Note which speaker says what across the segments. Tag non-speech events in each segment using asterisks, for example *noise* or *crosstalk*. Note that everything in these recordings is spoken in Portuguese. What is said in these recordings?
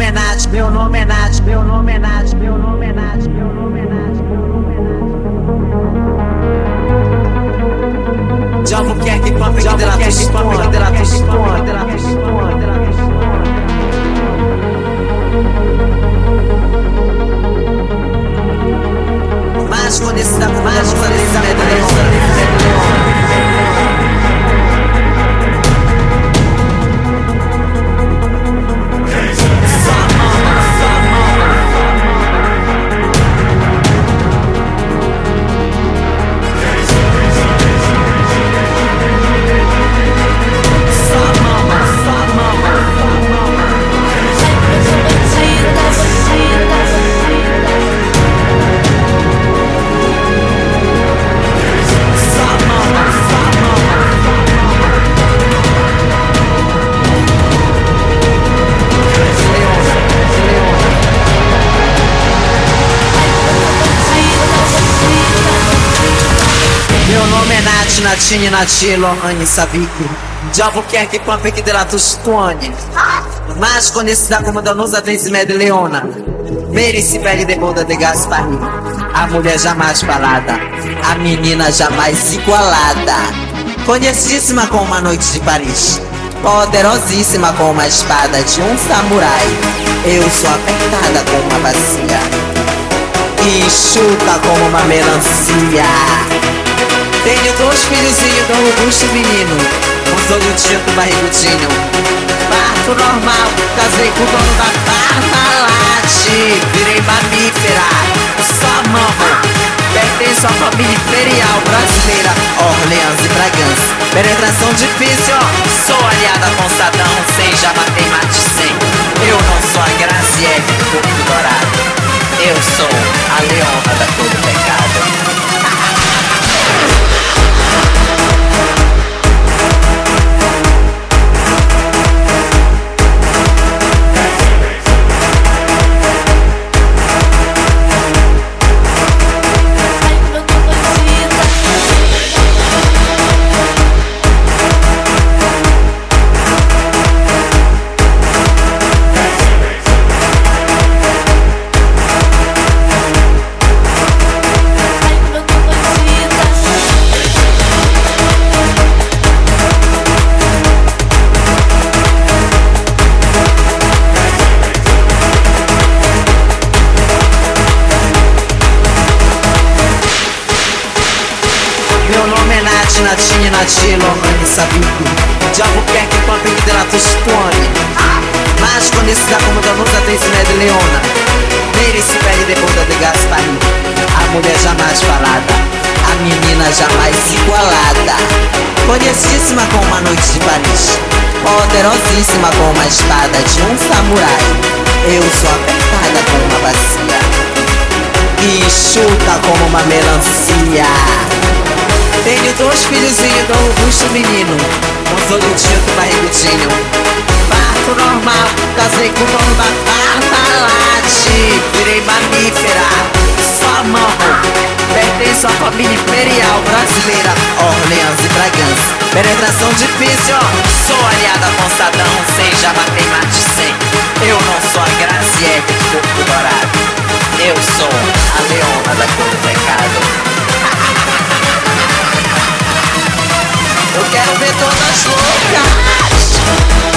Speaker 1: nome é Nath, meu nome é Nath, meu nome é Nath, meu nome é Nath, meu nome é Nath, meu nome é Nath. Diabo quer que pampe de tua história, de tua história, de tua história, de história. Mágico nesse da mágico nesse nome é Nath, Natine, Natilo, Anne Savik. Diabo quer que pampe que dela tostone. Mas conhecida como Danusa Vencimede Leona. Mary Sibeli de Boda de Gaspari. A mulher jamais falada. A menina jamais igualada. Conhecidíssima com uma noite de Paris. Poderosíssima com uma espada de um samurai. Eu sou apertada com uma bacia. E chuta como uma melancia. Tenho dois filhozinhos tão robusto menino. Todo tipo barrigudinho Parto normal, casei com o dono da Parmalat. Virei mamífera, só mamo Pertenço à família imperial brasileira. Orleans e Bragança Penetração difícil, ó Sou aliada com Sadão Sem já matei mate sem Eu não sou a Graziele do corpo dourado com uma espada de um samurai. Eu sou apertada com uma bacia E chuta como uma melancia. Tenho dois filhozinhos tão robusto menino Com todo tipo barrigudinho. Parto normal, casei com o dono da Parmalat Virei mamífera, só mamo Pertenço à família imperial brasileira. Orleans e Bragança Penetração difícil, ó. Sou aliada com Sadão Sem já matei mate sem. Eu não sou a Graziele do corpo dourado Eu sou a leona da cor do pecado *laughs* Eu quero ver todas loucas.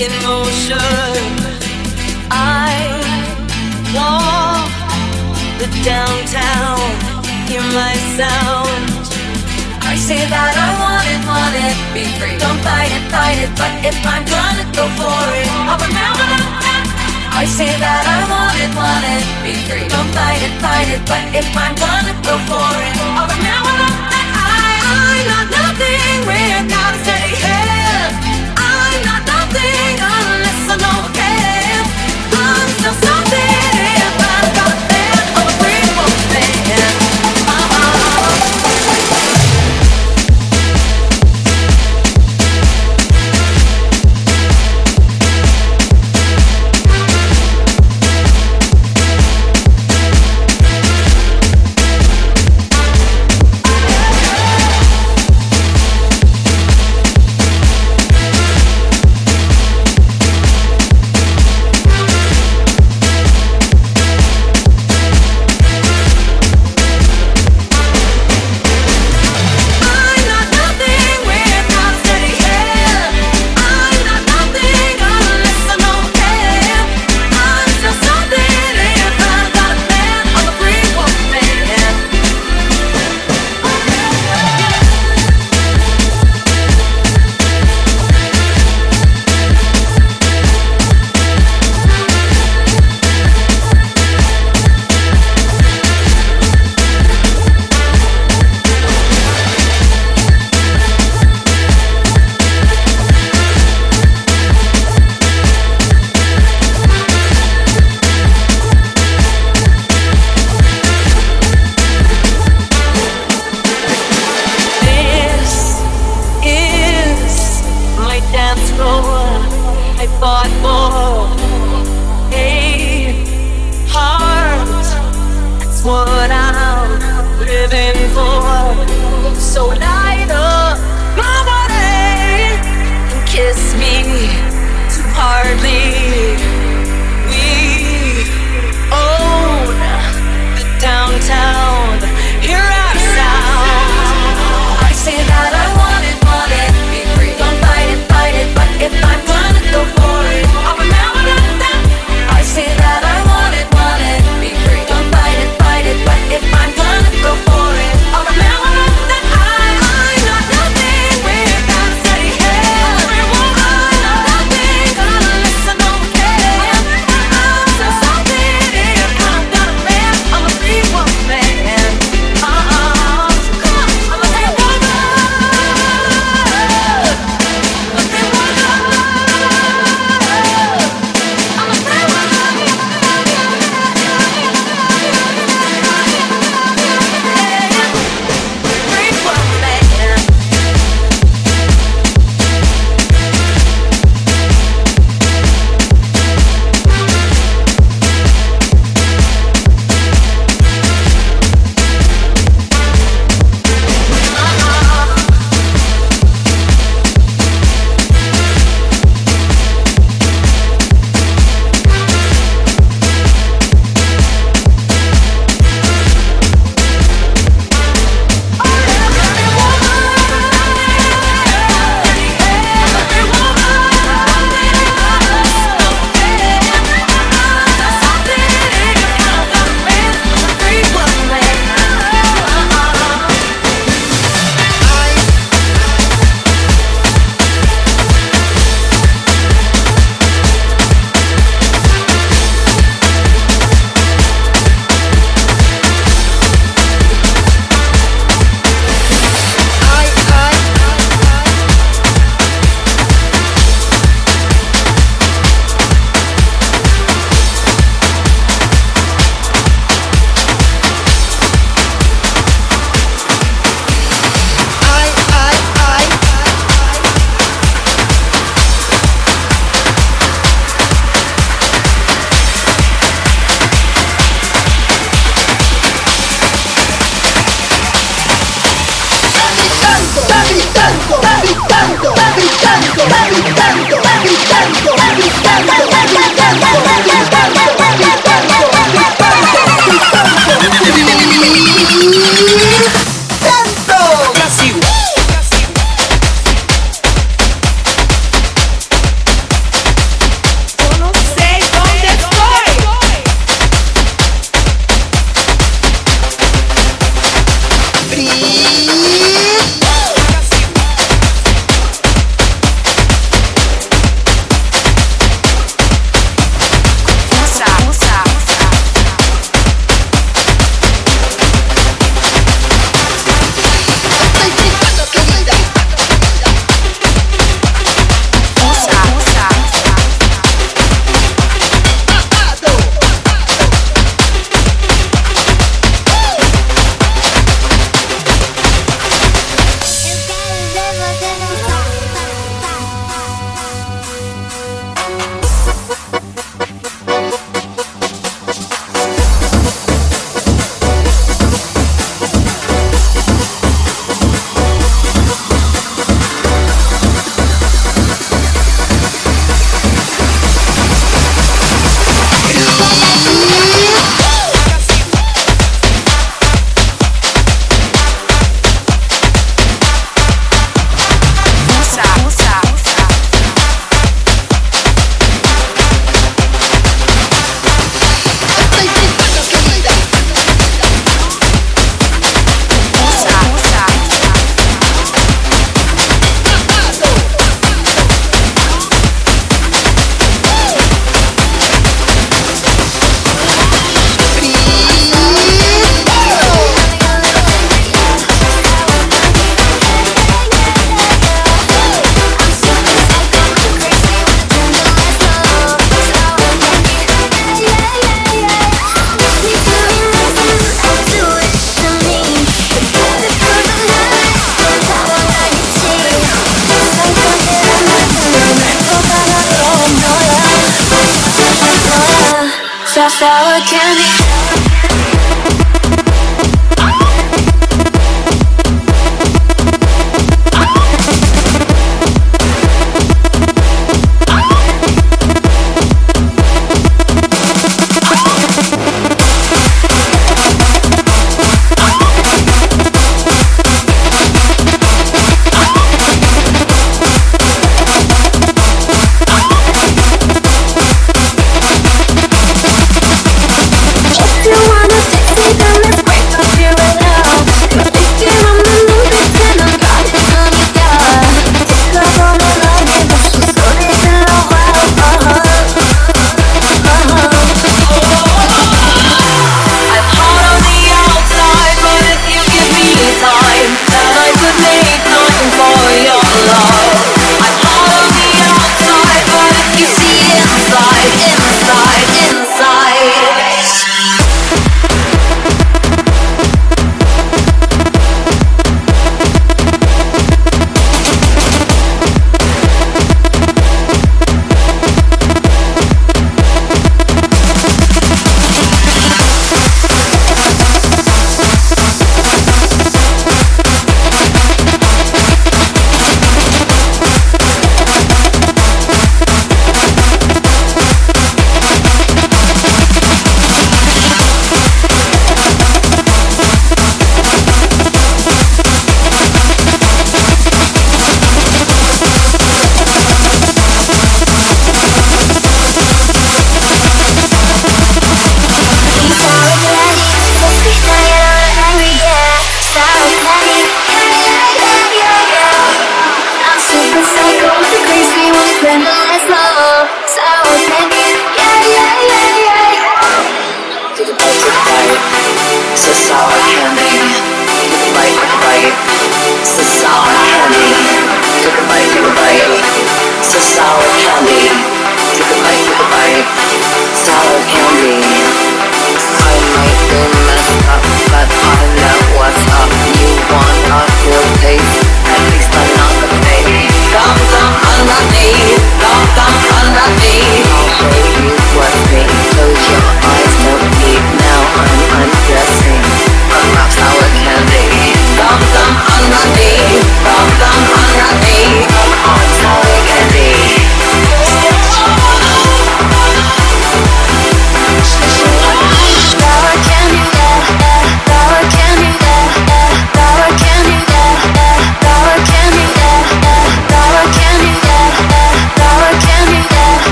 Speaker 2: in
Speaker 3: motion. I walk the downtown, hear my sound. I say that I want it, want it, be free. Don't fight it, fight it, but if I'm gonna go for it, I'll remember that. I say that I want it, want it, be free. Don't fight it, fight it, but if I'm gonna go for it, I'll remember that. I, I'm not nothing, without a steady here. I'm not nothing.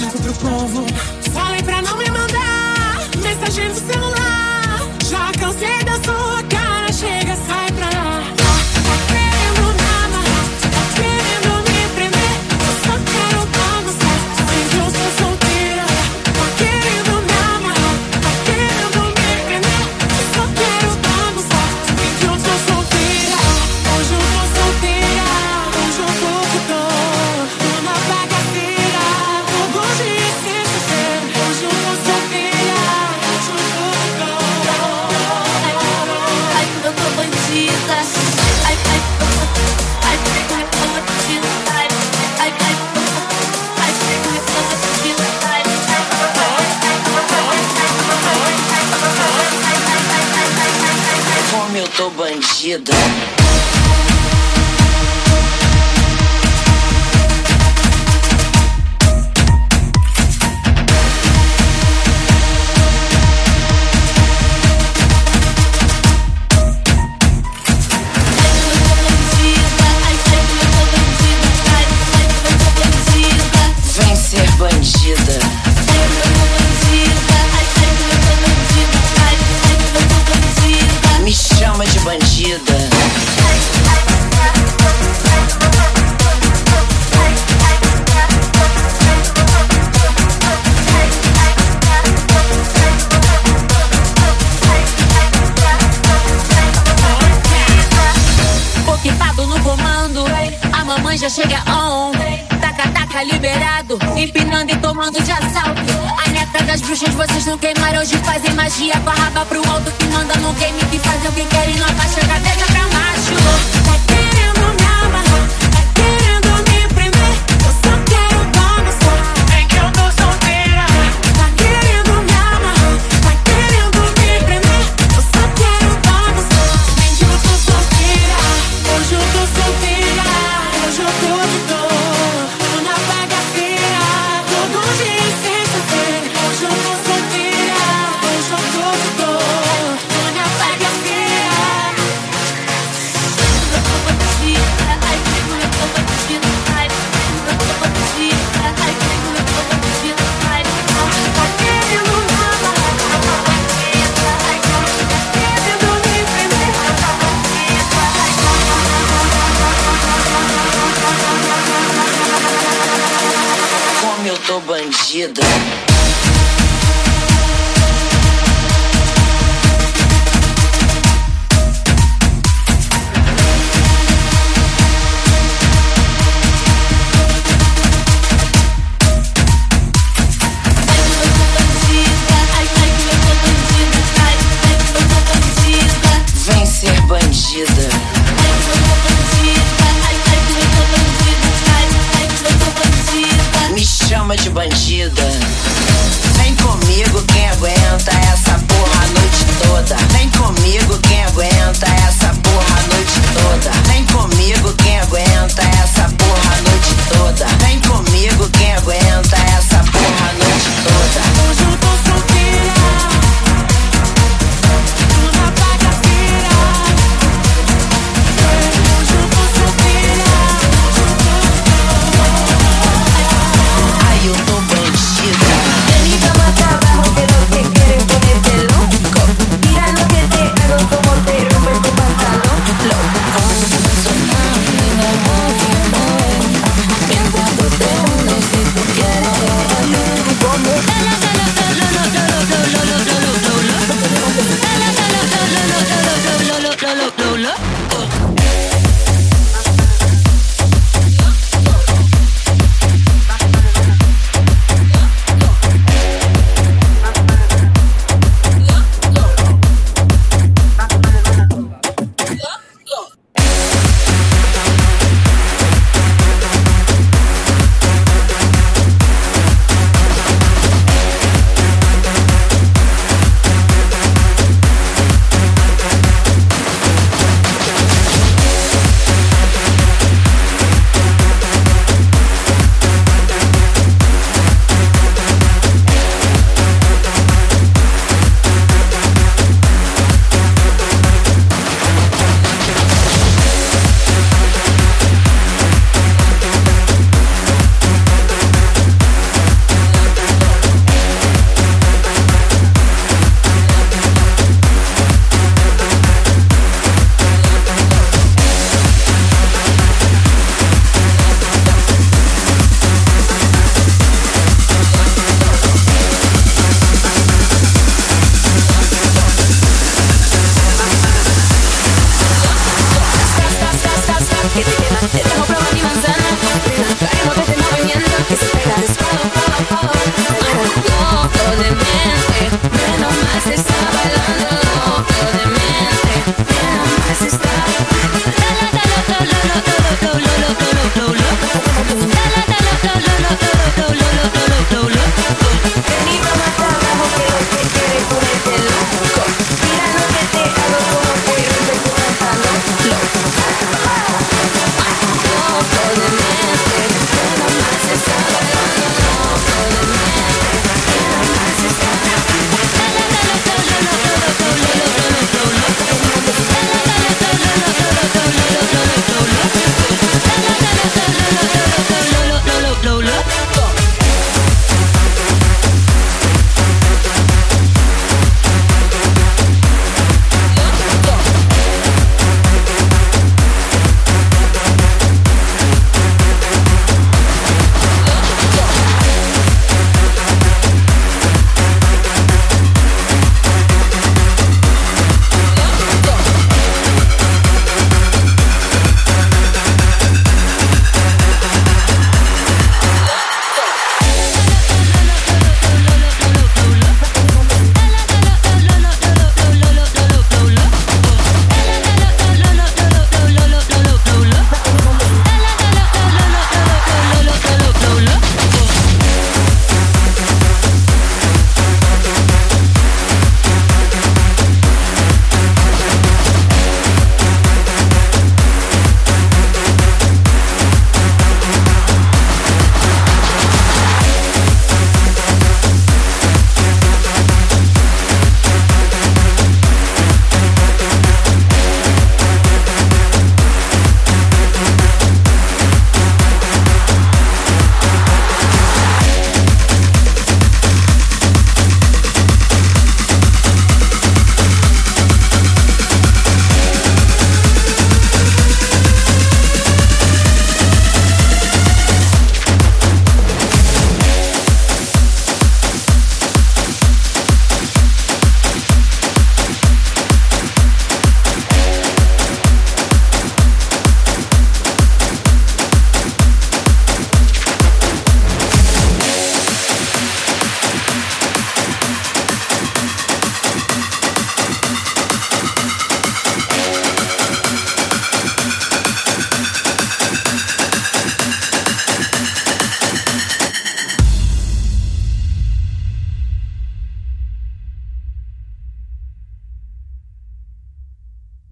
Speaker 4: Janto pro povo.